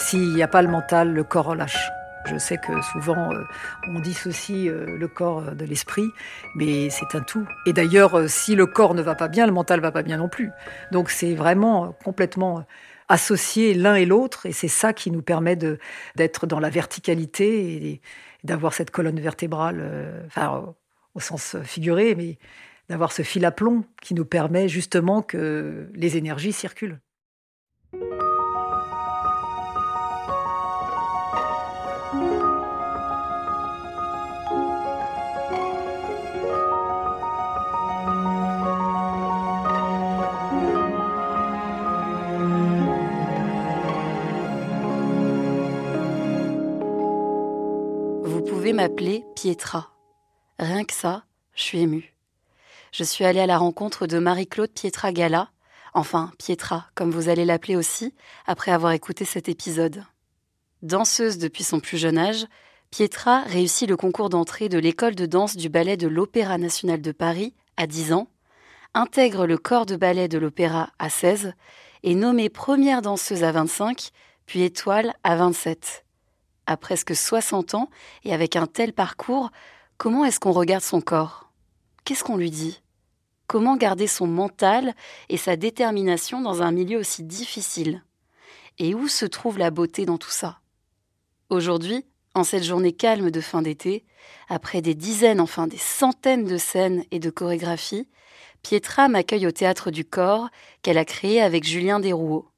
S'il n'y a pas le mental, le corps relâche. Je sais que souvent euh, on dissocie euh, le corps de l'esprit, mais c'est un tout. Et d'ailleurs, euh, si le corps ne va pas bien, le mental va pas bien non plus. Donc c'est vraiment complètement associé l'un et l'autre, et c'est ça qui nous permet d'être dans la verticalité et d'avoir cette colonne vertébrale, enfin au sens figuré, mais d'avoir ce fil à plomb qui nous permet justement que les énergies circulent. M'appeler Pietra. Rien que ça, je suis émue. Je suis allée à la rencontre de Marie-Claude Pietra Gala, enfin Pietra, comme vous allez l'appeler aussi, après avoir écouté cet épisode. Danseuse depuis son plus jeune âge, Pietra réussit le concours d'entrée de l'école de danse du ballet de l'Opéra national de Paris à 10 ans, intègre le corps de ballet de l'Opéra à 16, est nommée première danseuse à 25, puis étoile à 27 à presque 60 ans et avec un tel parcours, comment est-ce qu'on regarde son corps? Qu'est-ce qu'on lui dit? Comment garder son mental et sa détermination dans un milieu aussi difficile? Et où se trouve la beauté dans tout ça? Aujourd'hui, en cette journée calme de fin d'été, après des dizaines, enfin des centaines de scènes et de chorégraphies, Pietra m'accueille au théâtre du corps qu'elle a créé avec Julien Desrouault.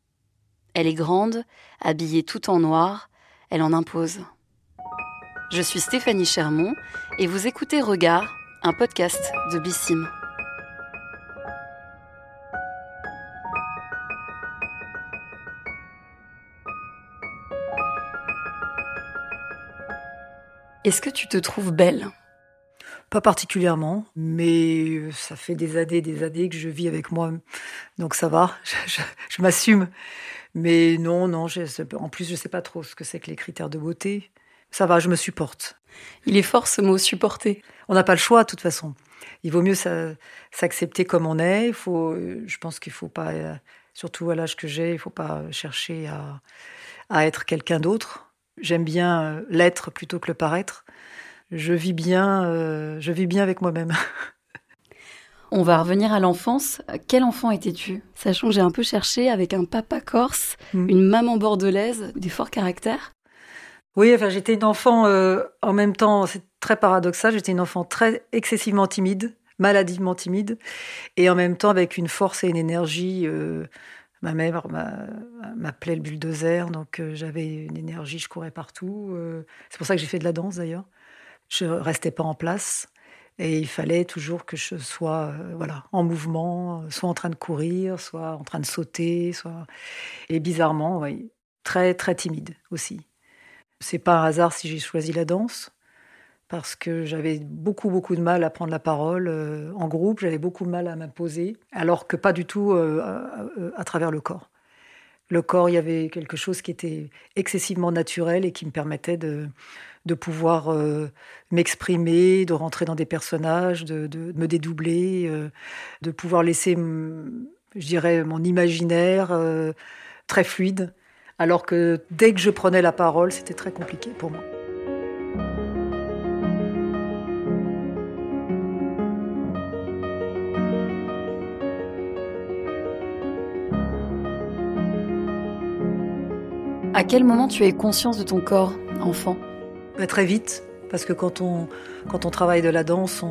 Elle est grande, habillée tout en noir, elle en impose. Je suis Stéphanie Chermont et vous écoutez Regard, un podcast de Bissim. Est-ce que tu te trouves belle? Pas particulièrement, mais ça fait des années, des années que je vis avec moi, donc ça va, je m'assume. Mais non, non, en plus, je ne sais pas trop ce que c'est que les critères de beauté. Ça va, je me supporte. Il est fort ce mot supporter. On n'a pas le choix, de toute façon. Il vaut mieux s'accepter comme on est. Il faut, je pense qu'il ne faut pas, surtout à l'âge que j'ai, il ne faut pas chercher à, à être quelqu'un d'autre. J'aime bien euh, l'être plutôt que le paraître. Je vis bien, euh, je vis bien avec moi-même. On va revenir à l'enfance. Quel enfant étais-tu? Sachant que j'ai un peu cherché avec un papa corse, hmm. une maman bordelaise, des forts caractères. Oui, enfin, j'étais une enfant euh, en même temps, c'est très paradoxal, j'étais une enfant très excessivement timide, maladivement timide, et en même temps avec une force et une énergie. Euh, ma mère m'appelait le bulldozer, donc euh, j'avais une énergie, je courais partout. c'est pour ça que j'ai fait de la danse d'ailleurs. Je restais pas en place. Et il fallait toujours que je sois euh, voilà, en mouvement, soit en train de courir, soit en train de sauter, soit... Et bizarrement, oui, très très timide aussi. C'est pas un hasard si j'ai choisi la danse, parce que j'avais beaucoup beaucoup de mal à prendre la parole euh, en groupe, j'avais beaucoup de mal à m'imposer, alors que pas du tout euh, à travers le corps. Le corps, il y avait quelque chose qui était excessivement naturel et qui me permettait de, de pouvoir euh, m'exprimer, de rentrer dans des personnages, de, me dédoubler, euh, de pouvoir laisser, je dirais, mon imaginaire euh, très fluide, alors que dès que je prenais la parole, c'était très compliqué pour moi. À quel moment tu as conscience de ton corps, enfant? Bah, très vite, parce que quand on, quand on travaille de la danse,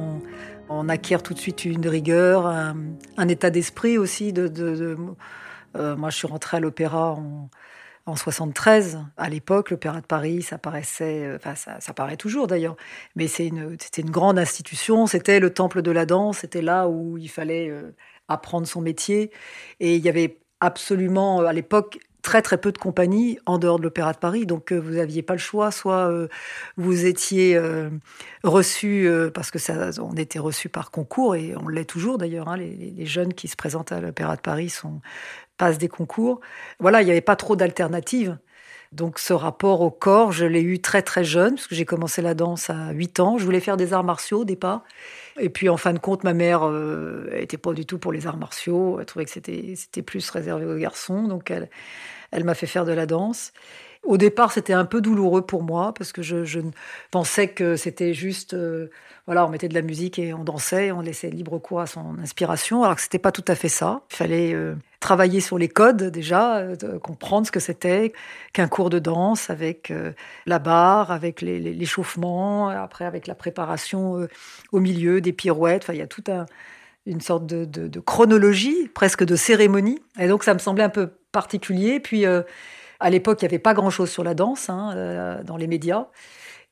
on, acquiert tout de suite une rigueur, un, état d'esprit aussi. De, euh, moi, je suis rentrée à l'opéra en, en 73. À l'époque, l'Opéra de Paris, ça paraissait, euh, enfin, ça, paraît toujours d'ailleurs, mais c'était une grande institution. C'était le temple de la danse. C'était là où il fallait euh, apprendre son métier. Et il y avait absolument, à l'époque, très très peu de compagnies en dehors de l'Opéra de Paris, donc euh, vous n'aviez pas le choix, soit euh, vous étiez euh, reçu, parce que ça, on était reçu par concours, et on l'est toujours d'ailleurs, hein, les, jeunes qui se présentent à l'Opéra de Paris passent des concours. Voilà, il n'y avait pas trop d'alternatives. Donc ce rapport au corps, je l'ai eu très très jeune, parce que j'ai commencé la danse à 8 ans. Je voulais faire des arts martiaux au départ. Et puis en fin de compte, ma mère n'était pas du tout pour les arts martiaux. Elle trouvait que c'était, c'était plus réservé aux garçons. Donc elle, elle m'a fait faire de la danse. Au départ, c'était un peu douloureux pour moi parce que je, pensais que c'était juste, euh, voilà, on mettait de la musique et on dansait, on laissait libre cours à son inspiration, alors que c'était pas tout à fait ça. Il fallait euh, travailler sur les codes déjà, euh, comprendre ce que c'était qu'un cours de danse avec la barre, avec l'échauffement, après avec la préparation au milieu, des pirouettes. Enfin, il y a tout un une sorte de, de, chronologie, presque de cérémonie. Et donc ça me semblait un peu particulier. Puis à l'époque, il n'y avait pas grand-chose sur la danse hein, euh, dans les médias.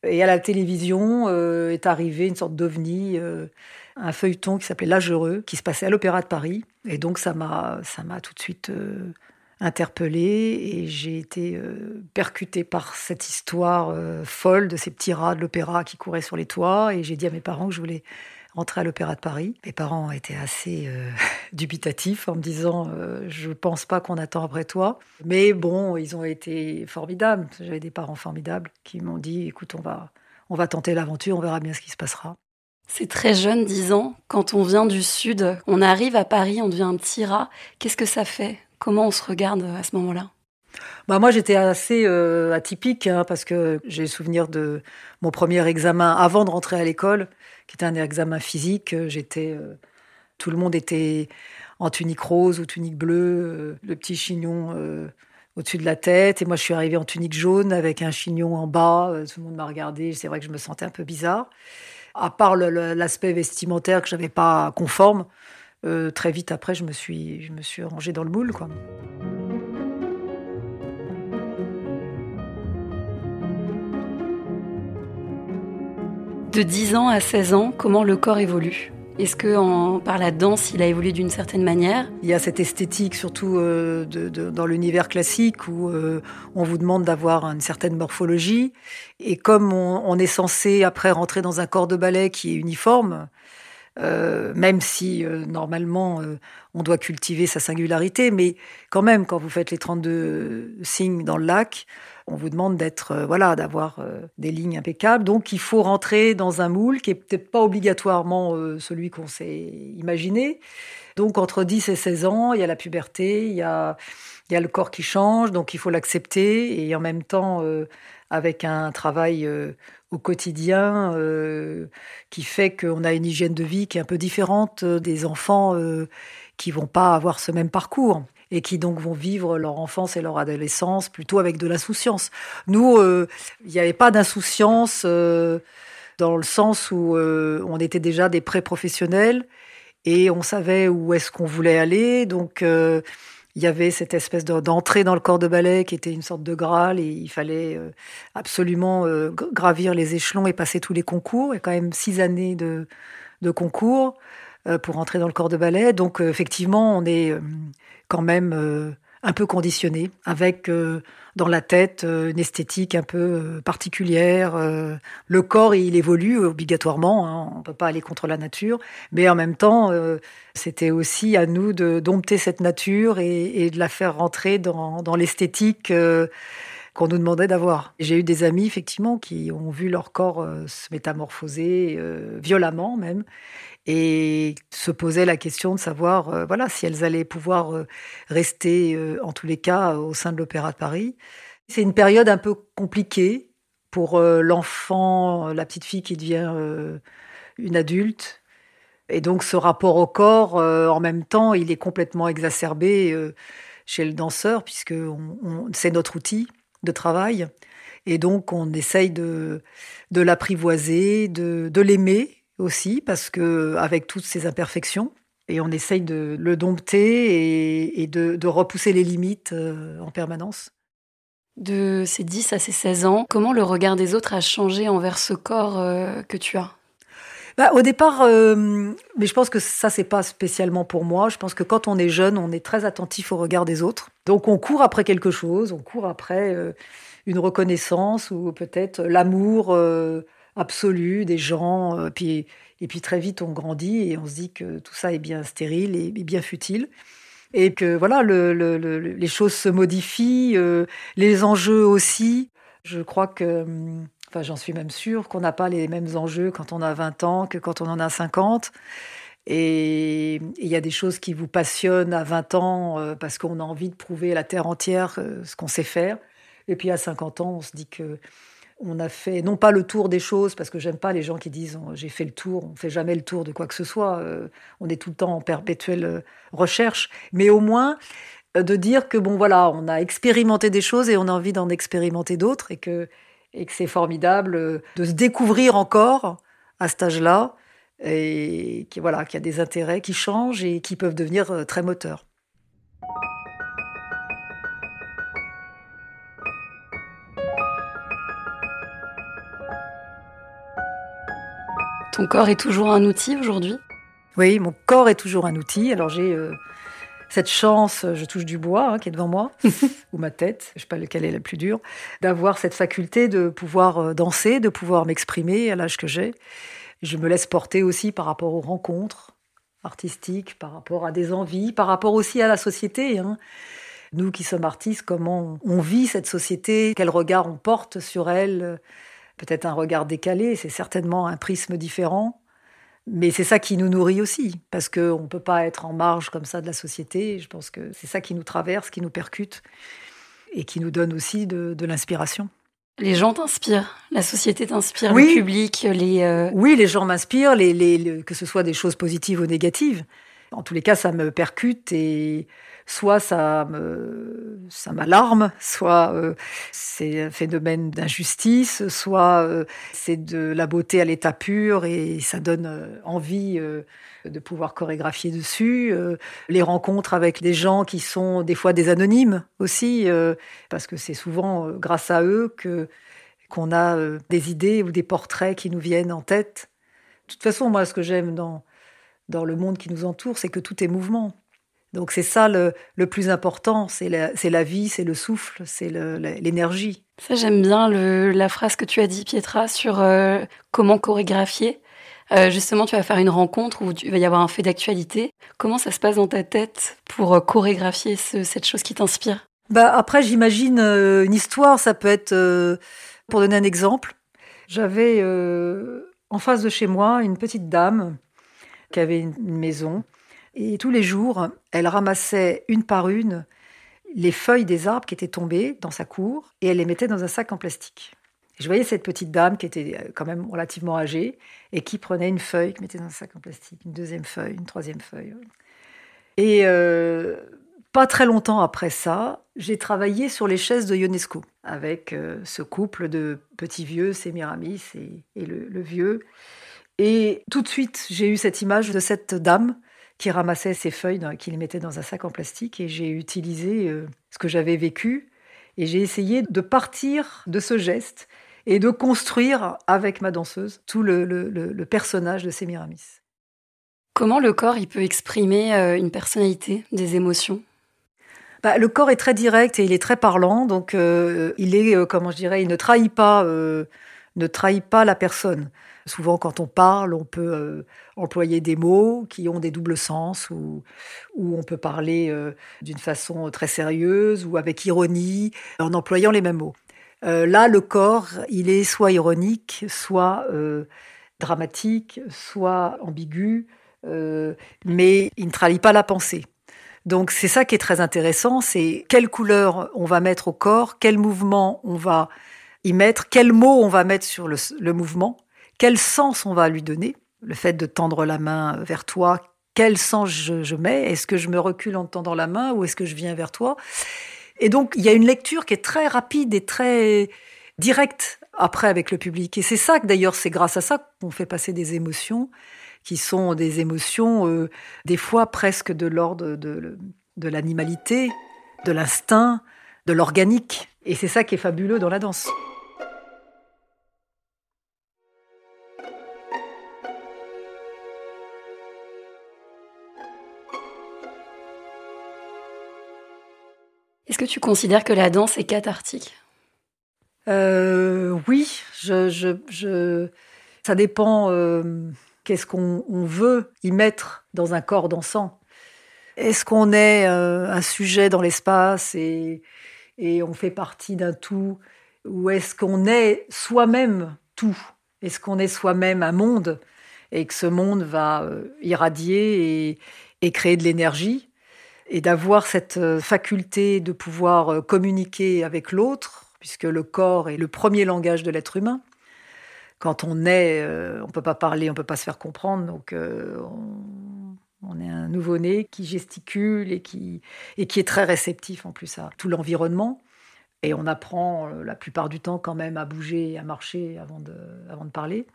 Et à la télévision euh, est arrivé une sorte d'ovni, euh, un feuilleton qui s'appelait L'âge heureux, qui se passait à l'Opéra de Paris. Et donc ça m'a, ça m'a tout de suite interpellée et j'ai été percutée par cette histoire folle de ces petits rats de l'opéra qui couraient sur les toits. Et j'ai dit à mes parents que je voulais rentrer à l'Opéra de Paris. Mes parents étaient assez euh, dubitatifs en me disant euh, Je pense pas qu'on attend après toi. Mais bon, ils ont été formidables. J'avais des parents formidables qui m'ont dit Écoute, on va, on va tenter l'aventure, on verra bien ce qui se passera. C'est très jeune, 10 ans. Quand on vient du Sud, on arrive à Paris, on devient un petit rat. Qu'est-ce que ça fait? Comment on se regarde à ce moment-là? Bah moi, j'étais assez euh, atypique hein, parce que j'ai le souvenir de mon premier examen avant de rentrer à l'école qui était un examen physique. Euh, j'étais, euh, tout le monde était en tunique rose ou tunique bleue, euh, le petit chignon au-dessus de la tête. Et moi, je suis arrivée en tunique jaune avec un chignon en bas. Tout le monde m'a regardé. C'est vrai que je me sentais un peu bizarre. À part l'aspect vestimentaire que je n'avais pas conforme, très vite après, je me suis, je me suis rangée dans le moule, quoi. De 10 ans à 16 ans, comment le corps évolue? Est-ce que par la danse, il a évolué d'une certaine manière? Il y a cette esthétique, surtout euh, dans l'univers classique, où euh, on vous demande d'avoir une certaine morphologie. Et comme on, est censé après rentrer dans un corps de ballet qui est uniforme, euh, même si normalement on doit cultiver sa singularité, mais quand même, quand vous faites les 32 signes dans le lac, on vous demande d'être, euh, voilà, d'avoir euh, des lignes impeccables. Donc, il faut rentrer dans un moule qui est peut-être pas obligatoirement euh, celui qu'on s'est imaginé. Donc, entre 10 et 16 ans, il y a la puberté, il y a, il y a le corps qui change, donc il faut l'accepter et en même temps, avec un travail au quotidien qui fait qu'on a une hygiène de vie qui est un peu différente des enfants qui vont pas avoir ce même parcours et qui donc vont vivre leur enfance et leur adolescence plutôt avec de l'insouciance. Nous, euh, il n'y avait pas d'insouciance euh, dans le sens où euh, on était déjà des pré-professionnels et on savait où est-ce qu'on voulait aller. Donc, il y avait cette espèce d'entrée dans le corps de ballet qui était une sorte de graal et il fallait absolument gravir les échelons et passer tous les concours. Il y a quand même six années de, de concours pour entrer dans le corps de ballet. Donc, effectivement, on est quand même euh, un peu conditionné, avec euh, dans la tête euh, une esthétique un peu particulière. le corps, il évolue obligatoirement, hein, on ne peut pas aller contre la nature, mais en même temps, c'était aussi à nous de dompter cette nature et, de la faire rentrer dans l'esthétique qu'on nous demandait d'avoir. J'ai eu des amis, effectivement, qui ont vu leur corps se métamorphoser violemment même, et se posaient la question de savoir euh, voilà, si elles allaient pouvoir euh, rester, euh, en tous les cas, au sein de l'Opéra de Paris. C'est une période un peu compliquée pour l'enfant, la petite fille qui devient une adulte. Et donc ce rapport au corps, en même temps, il est complètement exacerbé chez le danseur, puisque c'est notre outil de travail. Et donc on essaye de, de l'apprivoiser, de, de l'aimer, aussi, parce que avec toutes ces imperfections, et on essaye de le dompter et, de, repousser les limites euh, en permanence. De ces 10 à ces 16 ans, comment le regard des autres a changé envers ce corps euh, que tu as? Bah, au départ, euh, mais je pense que ça, c'est pas spécialement pour moi. Je pense que quand on est jeune, on est très attentif au regard des autres. Donc on court après quelque chose, on court après une reconnaissance ou peut-être l'amour absolue des gens. Euh, puis, et puis très vite, on grandit et on se dit que tout ça est bien stérile et, bien futile. Et que voilà, le, les choses se modifient, euh, les enjeux aussi. Je crois que, hum, enfin j'en suis même sûre, qu'on n'a pas les mêmes enjeux quand on a 20 ans que quand on en a 50. Et il y a des choses qui vous passionnent à 20 ans euh, parce qu'on a envie de prouver à la terre entière ce qu'on sait faire Et puis à 50 ans, on se dit que on a fait non pas le tour des choses parce que j'aime pas les gens qui disent j'ai fait le tour, on fait jamais le tour de quoi que ce soit, euh, on est tout le temps en perpétuelle euh, recherche, mais au moins euh, de dire que bon voilà, on a expérimenté des choses et on a envie d'en expérimenter d'autres et que et que c'est formidable de se découvrir encore à cet âge-là et qui voilà, qu'il y a des intérêts qui changent et qui peuvent devenir très moteurs. Ton corps est toujours un outil aujourd'hui? Oui, mon corps est toujours un outil. Alors j'ai euh, cette chance, je touche du bois hein, qui est devant moi, ou ma tête, je ne sais pas lequel est la plus dure, d'avoir cette faculté de pouvoir euh, danser, de pouvoir m'exprimer à l'âge que j'ai. Je me laisse porter aussi par rapport aux rencontres artistiques, par rapport à des envies, par rapport aussi à la société. Hein. Nous qui sommes artistes, comment on vit cette société, quel regard on porte sur elle peut-être un regard décalé, c'est certainement un prisme différent. Mais c'est ça qui nous nourrit aussi, parce qu'on ne peut pas être en marge comme ça de la société. Je pense que c'est ça qui nous traverse, qui nous percute, et qui nous donne aussi de, l'inspiration. Les gens t'inspirent, la société t'inspire, le public, les... Euh, oui, les gens m'inspirent, les, que ce soit des choses positives ou négatives. En tous les cas, ça me percute et soit ça me, ça m'alarme, soit euh, c'est un phénomène d'injustice, soit euh, c'est de la beauté à l'état pur et ça donne euh, envie de pouvoir chorégraphier dessus. les rencontres avec des gens qui sont des fois des anonymes aussi, parce que c'est souvent grâce à eux que qu'on a des idées ou des portraits qui nous viennent en tête. De toute façon, moi, ce que j'aime dans dans le monde qui nous entoure, c'est que tout est mouvement. Donc c'est ça le, plus important, c'est la, la, vie, c'est le souffle, c'est l'énergie. Ça j'aime bien la phrase que tu as dit, Pietra, sur euh, comment chorégraphier. Euh, justement, tu vas faire une rencontre où il va y avoir un fait d'actualité. Comment ça se passe dans ta tête pour euh, chorégraphier cette chose qui t'inspire? Bah Après, j'imagine une histoire, ça peut être, pour donner un exemple, j'avais en face de chez moi une petite dame qui avait une maison et tous les jours, elle ramassait une par une les feuilles des arbres qui étaient tombées dans sa cour et elle les mettait dans un sac en plastique. je voyais cette petite dame qui était euh, quand même relativement âgée et qui prenait une feuille, qui mettait dans un sac en plastique, une deuxième feuille, une troisième feuille. Et euh, pas très longtemps après ça, j'ai travaillé sur les chaises de Ionesco avec euh, ce couple de petits vieux, Sémiramis et, et le, le, vieux. Et tout de suite, j'ai eu cette image de cette dame qui ramassait ces feuilles, qui les mettait dans un sac en plastique. Et j'ai utilisé euh, ce que j'avais vécu. Et j'ai essayé de partir de ce geste et de construire avec ma danseuse tout le, personnage de Sémiramis. Comment le corps il peut exprimer euh, une personnalité, des émotions? Bah, le corps est très direct et il est très parlant, donc euh, il est, comment je dirais, il ne trahit pas, ne trahit pas la personne. Souvent, quand on parle, on peut euh, employer des mots qui ont des doubles sens, ou, on peut parler euh, d'une façon très sérieuse ou avec ironie, en employant les mêmes mots. Euh, là, le corps, il est soit ironique, soit dramatique, soit ambigu, mais il ne trahit pas la pensée. Donc c'est ça qui est très intéressant, c'est quelle couleur on va mettre au corps, quel mouvement on va y mettre, quels mots on va mettre sur le mouvement quel sens on va lui donner Le fait de tendre la main vers toi, quel sens je, mets Est-ce que je me recule en tendant la main ou est-ce que je viens vers toi? Et donc, il y a une lecture qui est très rapide et très directe après avec le public. Et c'est ça que d'ailleurs, c'est grâce à ça qu'on fait passer des émotions qui sont des émotions, euh, des fois presque de l'ordre de l'animalité, de l'instinct, de l'organique. Et c'est ça qui est fabuleux dans la danse. Est-ce que tu considères que la danse est cathartique? Euh, Oui, je, ça dépend euh, qu'est-ce qu'on veut y mettre dans un corps dansant. Est-ce qu'on est euh, un sujet dans l'espace et, et on fait partie d'un tout Ou est-ce qu'on est soi-même tout? Est-ce qu'on est soi-même un monde? Et que ce monde va irradier et créer de l'énergie. Et d'avoir cette euh, faculté de pouvoir euh, communiquer avec l'autre puisque le corps est le premier langage de l'être humain. Quand on est, on ne peut pas parler, on ne peut pas se faire comprendre, donc on, on, est un nouveau-né qui gesticule et qui, et qui est très réceptif en plus à tout l'environnement. Et on apprend la plupart du temps quand même à bouger, à marcher avant de, avant de parler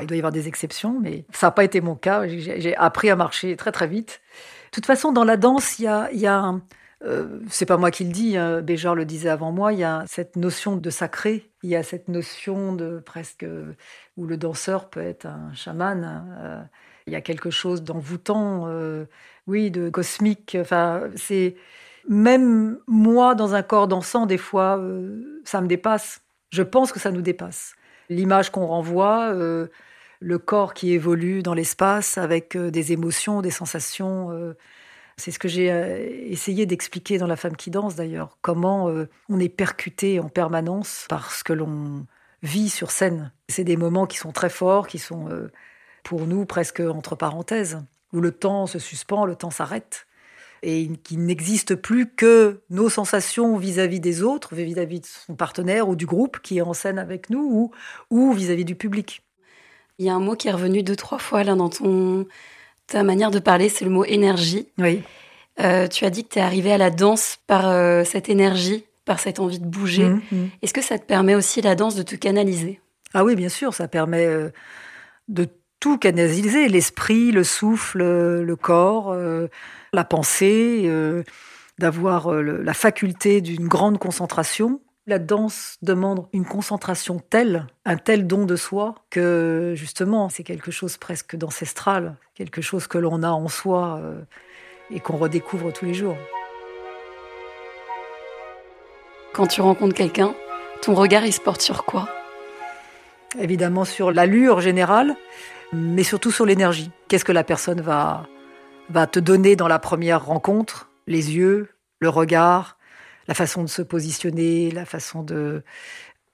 il doit y avoir des exceptions, mais ça n'a pas été mon cas. J'ai appris à marcher très très vite. De toute façon, dans la danse, il y a, y a euh, c'est pas moi qui le dis, hein, Béjar le disait avant moi, il y a cette notion de sacré, il y a cette notion de presque où le danseur peut être un chaman. Hein, euh, il y a quelque chose d'envoûtant, euh, oui, de cosmique. Enfin, c'est même moi dans un corps dansant, des fois, ça me dépasse. Je pense que ça nous dépasse l'image qu'on renvoie, euh, le corps qui évolue dans l'espace avec euh, des émotions, des sensations. Euh, c'est ce que j'ai essayé d'expliquer dans La femme qui danse d'ailleurs, comment on est percuté en permanence par ce que l'on vit sur scène. C'est des moments qui sont très forts, qui sont pour nous presque entre parenthèses, où le temps se suspend, le temps s'arrête et qui n'existe plus que nos sensations vis-à-vis des autres, vis-à-vis de son partenaire ou du groupe qui est en scène avec nous ou vis-à-vis du public. Il y a un mot qui est revenu deux, trois fois là dans ton, ta manière de parler, c'est le mot énergie. Oui. Euh, tu as dit que tu es arrivé à la danse par euh, cette énergie, par cette envie de bouger. Mmh, mmh. Est-ce que ça te permet aussi, la danse, de te canaliser? Ah oui, bien sûr, ça permet euh, de tout canaliser, l'esprit, le souffle, le corps la pensée, euh, d'avoir euh, la faculté d'une grande concentration. La danse demande une concentration telle, un tel don de soi, que justement, c'est quelque chose presque d'ancestral, quelque chose que l'on a en soi euh, et qu'on redécouvre tous les jours. Quand tu rencontres quelqu'un, ton regard, il se porte sur quoi? Évidemment sur l'allure générale, mais surtout sur l'énergie. Qu'est-ce que la personne va, te donner dans la première rencontre? Les yeux, le regard, la façon de se positionner, la façon de.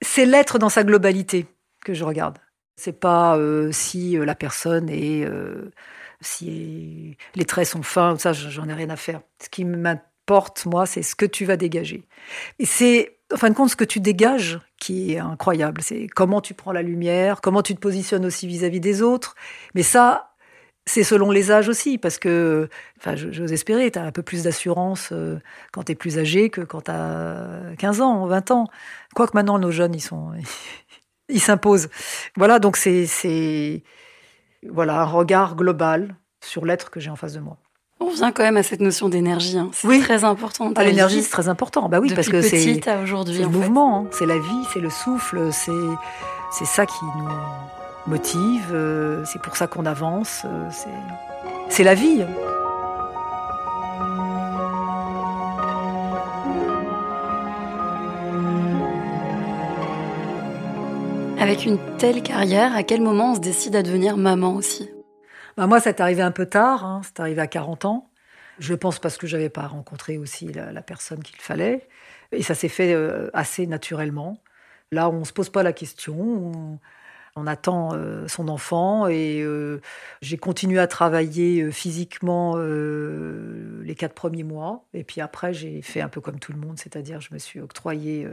C'est l'être dans sa globalité que je regarde. C'est pas euh, si euh, la personne est, euh, si les traits sont fins, ça, j'en ai rien à faire. Ce qui m'importe, moi, c'est ce que tu vas dégager. Et c'est, en fin de compte, ce que tu dégages qui est incroyable. C'est comment tu prends la lumière, comment tu te positionnes aussi vis-à-vis -vis des autres. Mais ça, c'est selon les âges aussi, parce que, enfin, j'ose espérer, tu as un peu plus d'assurance euh, quand tu es plus âgé que quand tu as 15 ans, 20 ans. Quoique maintenant, nos jeunes, ils sont. ils s'imposent. Voilà, donc c'est. Voilà, un regard global sur l'être que j'ai en face de moi. On vient quand même à cette notion d'énergie. Hein. C'est très important. Ah, l'énergie, c'est très important. Bah oui, parce que c'est aujourd'hui. le mouvement, hein. c'est la vie, c'est le souffle, c'est c'est ça qui nous motive, euh, c'est pour ça qu'on avance, euh, c'est la vie. Avec une telle carrière, à quel moment on se décide à devenir maman aussi? Bah Moi, c'est arrivé un peu tard, hein, c'est arrivé à 40 ans. Je pense parce que je n'avais pas rencontré aussi la, personne qu'il fallait. Et ça s'est fait euh, assez naturellement. Là, on ne se pose pas la question. On attend euh, son enfant et euh, j'ai continué à travailler physiquement les quatre premiers mois. Et puis après, j'ai fait un peu comme tout le monde, c'est-à-dire je me suis octroyé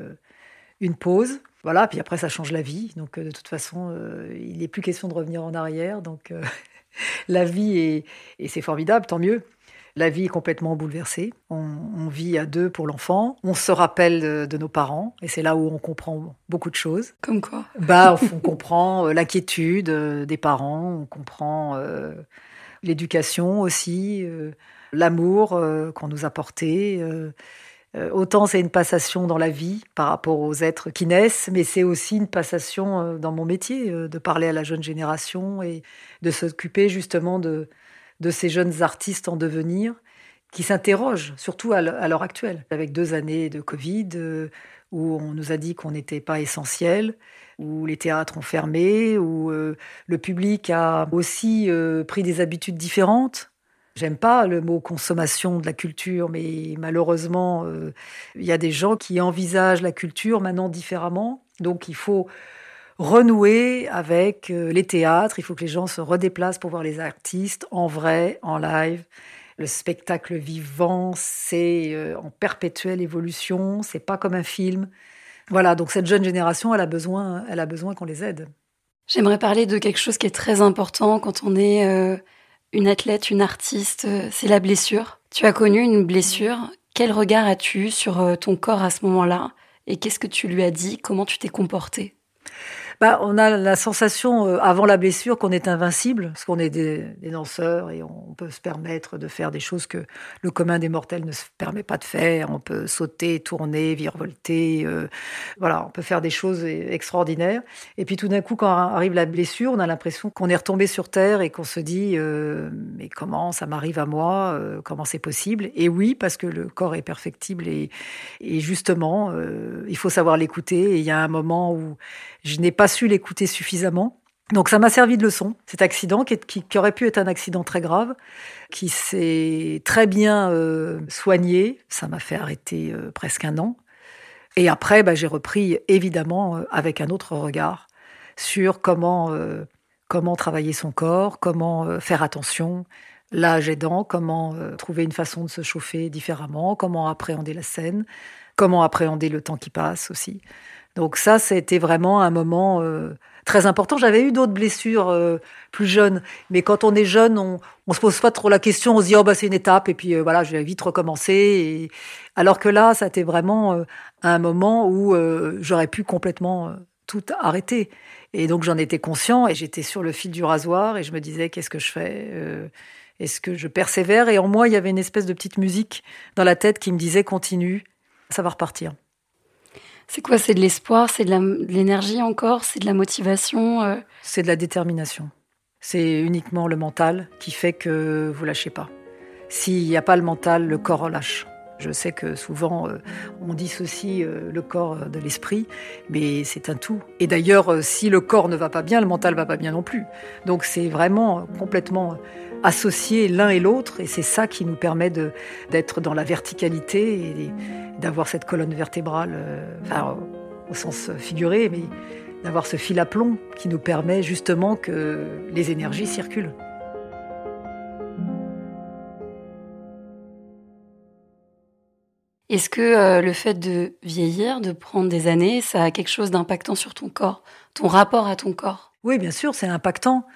une pause. Voilà, puis après, ça change la vie. Donc de toute façon, il n'est plus question de revenir en arrière. Donc la vie, est, et c'est formidable, tant mieux. La vie est complètement bouleversée. On, vit à deux pour l'enfant. On se rappelle de, nos parents. Et c'est là où on comprend beaucoup de choses. Comme quoi bah, On comprend euh, l'inquiétude euh, des parents. On comprend euh, l'éducation aussi. L'amour qu'on nous a porté. Autant c'est une passation dans la vie par rapport aux êtres qui naissent, mais c'est aussi une passation dans mon métier, de parler à la jeune génération et de s'occuper justement de, de ces jeunes artistes en devenir qui s'interrogent, surtout à l'heure actuelle, avec deux années de Covid, euh, où on nous a dit qu'on n'était pas essentiel, où les théâtres ont fermé, où euh, le public a aussi euh, pris des habitudes différentes. J'aime pas le mot consommation de la culture, mais malheureusement, il y a des gens qui envisagent la culture maintenant différemment. Donc il faut renouer avec euh, les théâtres. Il faut que les gens se redéplacent pour voir les artistes en vrai, en live. Le spectacle vivant, c'est euh, en perpétuelle évolution. C'est pas comme un film. Voilà, donc cette jeune génération, elle a besoin, elle a besoin qu'on les aide. J'aimerais parler de quelque chose qui est très important quand on est euh, une athlète, une artiste, euh, c'est la blessure. Tu as connu une blessure. Quel regard as-tu sur euh, ton corps à ce moment-là? Et qu'est-ce que tu lui as dit? Comment tu t'es comporté bah, on a la sensation euh, avant la blessure qu'on est invincible, parce qu'on est des, danseurs et on peut se permettre de faire des choses que le commun des mortels ne se permet pas de faire. On peut sauter, tourner, virevolter, euh, voilà, on peut faire des choses extraordinaires. Et puis tout d'un coup, quand arrive la blessure, on a l'impression qu'on est retombé sur terre et qu'on se dit euh, mais comment ça m'arrive à moi Comment c'est possible? Et oui, parce que le corps est perfectible et, et justement, il faut savoir l'écouter. Et il y a un moment où je n'ai pas su l'écouter suffisamment. Donc ça m'a servi de leçon, cet accident qui, aurait pu être un accident très grave, qui s'est très bien euh, soigné. Ça m'a fait arrêter euh, presque un an. Et après, bah, j'ai repris évidemment euh, avec un autre regard sur comment, comment travailler son corps, comment faire attention, l'âge aidant, comment trouver une façon de se chauffer différemment, comment appréhender la scène, comment appréhender le temps qui passe aussi. Donc ça, c'était vraiment un moment euh, très important. J'avais eu d'autres blessures euh, plus jeunes, mais quand on est jeune, on, on se pose pas trop la question. On se dit oh bah c'est une étape et puis euh, voilà, je vais vite recommencer. Et... Alors que là, ça était vraiment un moment où j'aurais pu complètement tout arrêter. Et donc j'en étais conscient et j'étais sur le fil du rasoir et je me disais qu'est-ce que je fais Est-ce que je persévère? Et en moi, il y avait une espèce de petite musique dans la tête qui me disait continue, ça va repartir. C'est quoi? C'est de l'espoir C'est de l'énergie encore C'est de la motivation euh? C'est de la détermination. C'est uniquement le mental qui fait que vous lâchez pas. S'il n'y a pas le mental, le corps lâche. Je sais que souvent euh, on dissocie euh, le corps de l'esprit, mais c'est un tout. Et d'ailleurs, si le corps ne va pas bien, le mental va pas bien non plus. Donc c'est vraiment complètement associer l'un et l'autre, et c'est ça qui nous permet d'être dans la verticalité et d'avoir cette colonne vertébrale, euh, enfin, au sens figuré, mais d'avoir ce fil à plomb qui nous permet justement que les énergies circulent. Est-ce que euh, le fait de vieillir, de prendre des années, ça a quelque chose d'impactant sur ton corps, ton rapport à ton corps? Oui, bien sûr, c'est impactant.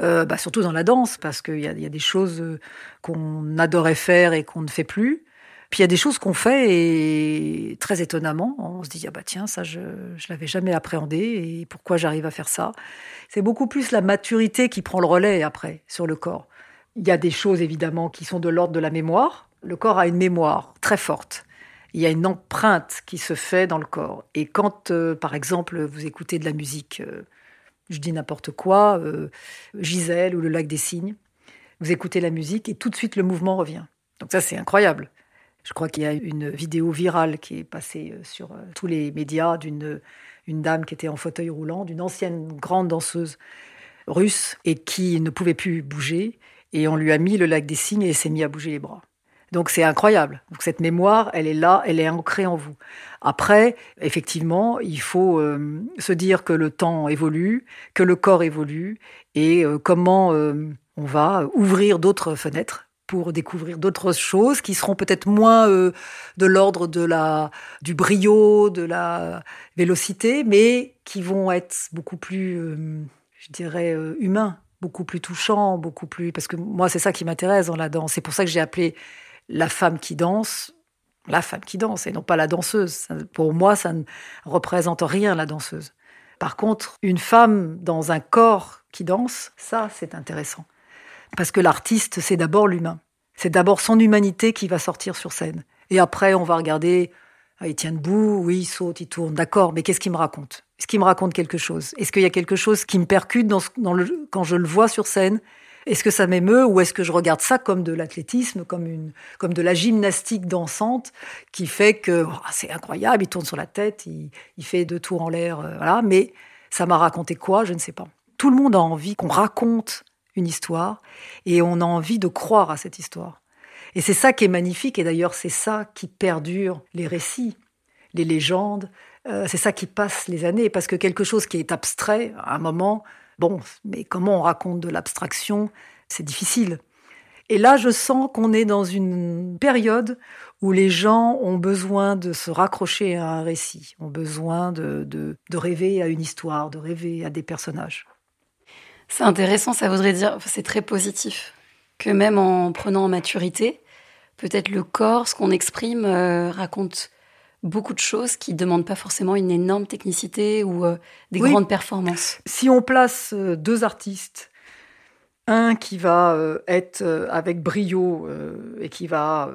Euh, bah, surtout dans la danse, parce qu'il y, y a, des choses euh, qu'on adorait faire et qu'on ne fait plus. Puis il y a des choses qu'on fait et très étonnamment, on se dit ah bah tiens ça je je l'avais jamais appréhendé et pourquoi j'arrive à faire ça? C'est beaucoup plus la maturité qui prend le relais après sur le corps. Il y a des choses évidemment qui sont de l'ordre de la mémoire. Le corps a une mémoire très forte. Il y a une empreinte qui se fait dans le corps. Et quand, euh, par exemple, vous écoutez de la musique je dis n'importe quoi, euh, Gisèle ou le lac des cygnes. Vous écoutez la musique et tout de suite le mouvement revient. Donc ça c'est incroyable. Je crois qu'il y a une vidéo virale qui est passée euh, sur euh, tous les médias d'une une dame qui était en fauteuil roulant, d'une ancienne grande danseuse russe et qui ne pouvait plus bouger. Et on lui a mis le lac des cygnes et s'est mis à bouger les bras. Donc c'est incroyable. Donc cette mémoire, elle est là, elle est ancrée en vous. Après, effectivement, il faut euh, se dire que le temps évolue, que le corps évolue, et euh, comment euh, on va ouvrir d'autres fenêtres pour découvrir d'autres choses qui seront peut-être moins de l'ordre de la du brio, de la vélocité, mais qui vont être beaucoup plus, je dirais, humains, beaucoup plus touchants, beaucoup plus parce que moi c'est ça qui m'intéresse dans la danse. C'est pour ça que j'ai appelé la femme qui danse, la femme qui danse et non pas la danseuse. Pour moi, ça ne représente rien, la danseuse. Par contre, une femme dans un corps qui danse, ça, c'est intéressant. Parce que l'artiste, c'est d'abord l'humain. C'est d'abord son humanité qui va sortir sur scène. Et après, on va regarder, ah, il tient debout, oui, il saute, il tourne, d'accord, mais qu'est-ce qu'il me raconte? Est-ce qu'il me raconte quelque chose? Est-ce qu'il y a quelque chose qui me percute quand je le vois sur scène? Est-ce que ça m'émeut ou est-ce que je regarde ça comme de l'athlétisme, comme une, comme de la gymnastique dansante qui fait que oh, c'est incroyable, il tourne sur la tête, il, fait deux tours en l'air, euh, voilà. Mais ça m'a raconté quoi Je ne sais pas. Tout le monde a envie qu'on raconte une histoire et on a envie de croire à cette histoire. Et c'est ça qui est magnifique et d'ailleurs c'est ça qui perdure les récits, les légendes. Euh, c'est ça qui passe les années parce que quelque chose qui est abstrait, à un moment, Bon, mais comment on raconte de l'abstraction C'est difficile. Et là, je sens qu'on est dans une période où les gens ont besoin de se raccrocher à un récit, ont besoin de, de, rêver à une histoire, de rêver à des personnages. C'est intéressant, ça voudrait dire, c'est très positif, que même en prenant en maturité, peut-être le corps, ce qu'on exprime, euh, raconte beaucoup de choses qui ne demandent pas forcément une énorme technicité ou euh, des grandes performances. Si on place euh, deux artistes, un qui va être avec brio et qui va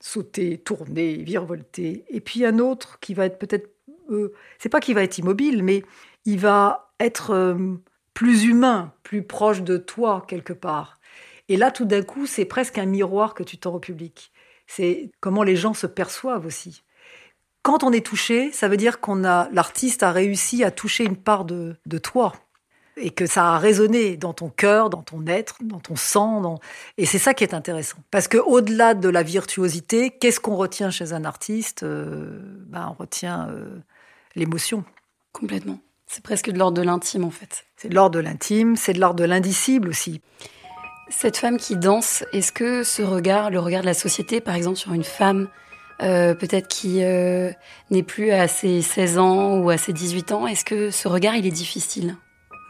sauter, tourner, virevolter, et puis un autre qui va être peut-être, euh, c'est pas qu'il va être immobile, mais il va être euh, plus humain, plus proche de toi quelque part. Et là, tout d'un coup, c'est presque un miroir que tu tends au public. C'est comment les gens se perçoivent aussi. Quand on est touché, ça veut dire qu'on a l'artiste a réussi à toucher une part de, de toi et que ça a résonné dans ton cœur, dans ton être, dans ton sang. Et c'est ça qui est intéressant. Parce que au-delà de la virtuosité, qu'est-ce qu'on retient chez un artiste euh, ben, On retient euh, l'émotion. Complètement. C'est presque de l'ordre de l'intime, en fait. C'est de l'ordre de l'intime, c'est de l'ordre de l'indicible aussi. Cette femme qui danse, est-ce que ce regard, le regard de la société, par exemple, sur une femme euh, peut-être qui n'est plus à ses 16 ans ou à ses 18 ans, est-ce que ce regard, il est difficile?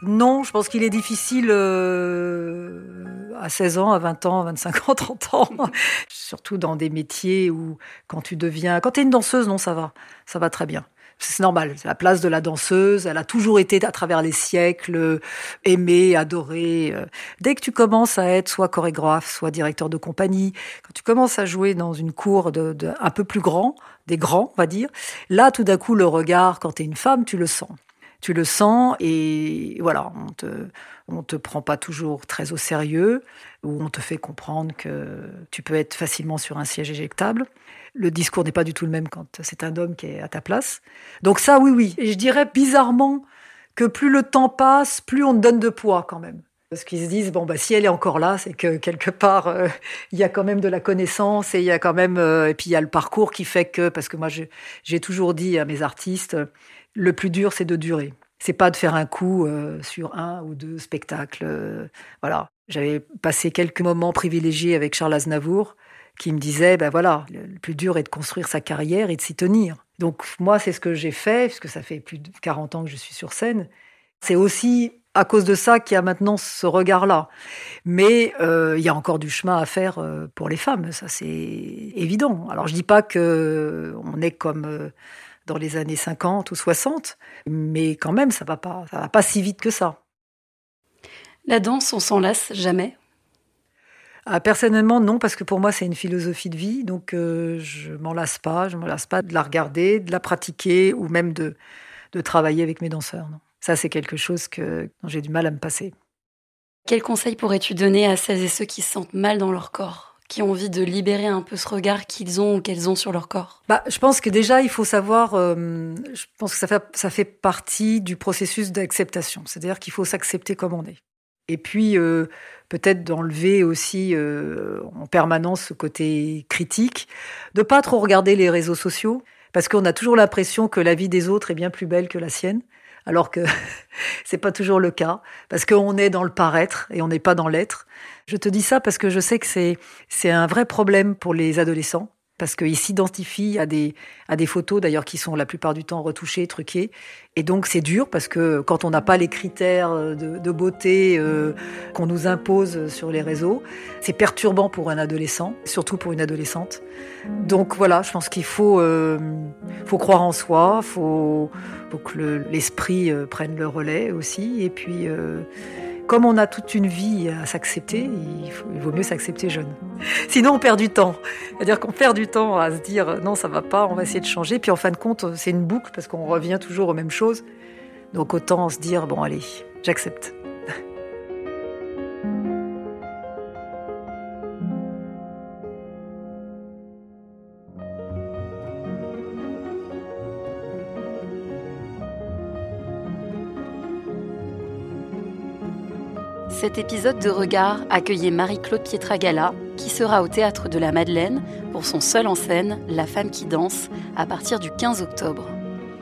Non, je pense qu'il est difficile euh, à 16 ans, à 20 ans, à 25 ans, 30 ans. Surtout dans des métiers où, quand tu deviens. Quand tu es une danseuse, non, ça va. Ça va très bien. C'est normal. C'est la place de la danseuse. Elle a toujours été, à travers les siècles, aimée, adorée. Dès que tu commences à être soit chorégraphe, soit directeur de compagnie, quand tu commences à jouer dans une cour de, de un peu plus grand, des grands, on va dire, là, tout d'un coup, le regard, quand tu es une femme, tu le sens tu le sens et voilà, on te, on te prend pas toujours très au sérieux ou on te fait comprendre que tu peux être facilement sur un siège éjectable. Le discours n'est pas du tout le même quand c'est un homme qui est à ta place. Donc ça, oui, oui. Et je dirais bizarrement que plus le temps passe, plus on te donne de poids quand même. Parce qu'ils se disent, bon, bah, si elle est encore là, c'est que quelque part, euh, il y a quand même de la connaissance et il y a quand même, euh, et puis il y a le parcours qui fait que, parce que moi, j'ai toujours dit à mes artistes, le plus dur, c'est de durer. C'est pas de faire un coup euh, sur un ou deux spectacles. Euh, voilà. J'avais passé quelques moments privilégiés avec Charles Aznavour, qui me disait, ben voilà, le plus dur est de construire sa carrière et de s'y tenir. Donc moi, c'est ce que j'ai fait, puisque ça fait plus de 40 ans que je suis sur scène. C'est aussi à cause de ça qu'il y a maintenant ce regard-là. Mais euh, il y a encore du chemin à faire pour les femmes, ça c'est évident. Alors je dis pas que on est comme dans les années 50 ou 60, mais quand même, ça va pas, ça va pas si vite que ça. La danse, on s'en lasse jamais? Ah, personnellement, non, parce que pour moi, c'est une philosophie de vie, donc euh, je m'en lasse pas, je m'en lasse pas de la regarder, de la pratiquer ou même de, de travailler avec mes danseurs. Non. Ça, c'est quelque chose que, dont j'ai du mal à me passer. Quel conseil pourrais-tu donner à celles et ceux qui se sentent mal dans leur corps? Qui ont envie de libérer un peu ce regard qu'ils ont ou qu'elles ont sur leur corps? Bah, Je pense que déjà, il faut savoir, euh, je pense que ça fait, ça fait partie du processus d'acceptation. C'est-à-dire qu'il faut s'accepter comme on est. Et puis, euh, peut-être d'enlever aussi euh, en permanence ce côté critique, de pas trop regarder les réseaux sociaux, parce qu'on a toujours l'impression que la vie des autres est bien plus belle que la sienne alors que c'est pas toujours le cas, parce qu'on est dans le paraître et on n'est pas dans l'être. Je te dis ça parce que je sais que c'est, c'est un vrai problème pour les adolescents parce qu'ils s'identifient à des, à des photos d'ailleurs qui sont la plupart du temps retouchées, truquées. Et donc c'est dur parce que quand on n'a pas les critères de, beauté euh, qu'on nous impose sur les réseaux, c'est perturbant pour un adolescent, surtout pour une adolescente. Donc voilà, je pense qu'il faut, euh, faut croire en soi, faut, faut que l'esprit euh, prenne le relais aussi. Et puis comme on a toute une vie à s'accepter, il, vaut mieux s'accepter jeune. Sinon, on perd du temps. C'est-à-dire qu'on perd du temps à se dire non, ça va pas, on va essayer de changer. Puis en fin de compte, c'est une boucle parce qu'on revient toujours aux mêmes choses. Donc autant se dire bon, allez, j'accepte. Cet épisode de Regard accueillait Marie-Claude Pietragala, qui sera au Théâtre de la Madeleine pour son seul en scène, La femme qui danse, à partir du 15 octobre.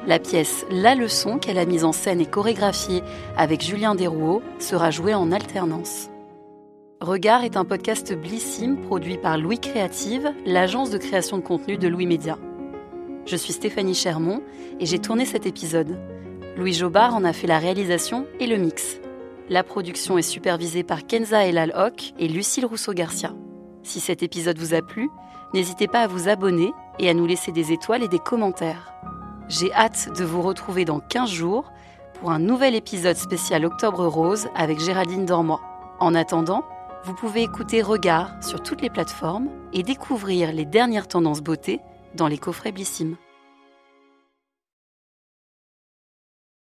La pièce La leçon qu'elle a mise en scène et chorégraphiée avec Julien Desrouault sera jouée en alternance. Regard est un podcast Blissim produit par Louis Créative, l'agence de création de contenu de Louis Média. Je suis Stéphanie Chermont et j'ai tourné cet épisode. Louis Jobard en a fait la réalisation et le mix. La production est supervisée par Kenza Elal Hock et Lucille Rousseau-Garcia. Si cet épisode vous a plu, n'hésitez pas à vous abonner et à nous laisser des étoiles et des commentaires. J'ai hâte de vous retrouver dans 15 jours pour un nouvel épisode spécial Octobre Rose avec Géraldine Dormois. En attendant, vous pouvez écouter Regard sur toutes les plateformes et découvrir les dernières tendances beauté dans les coffrets Blissim.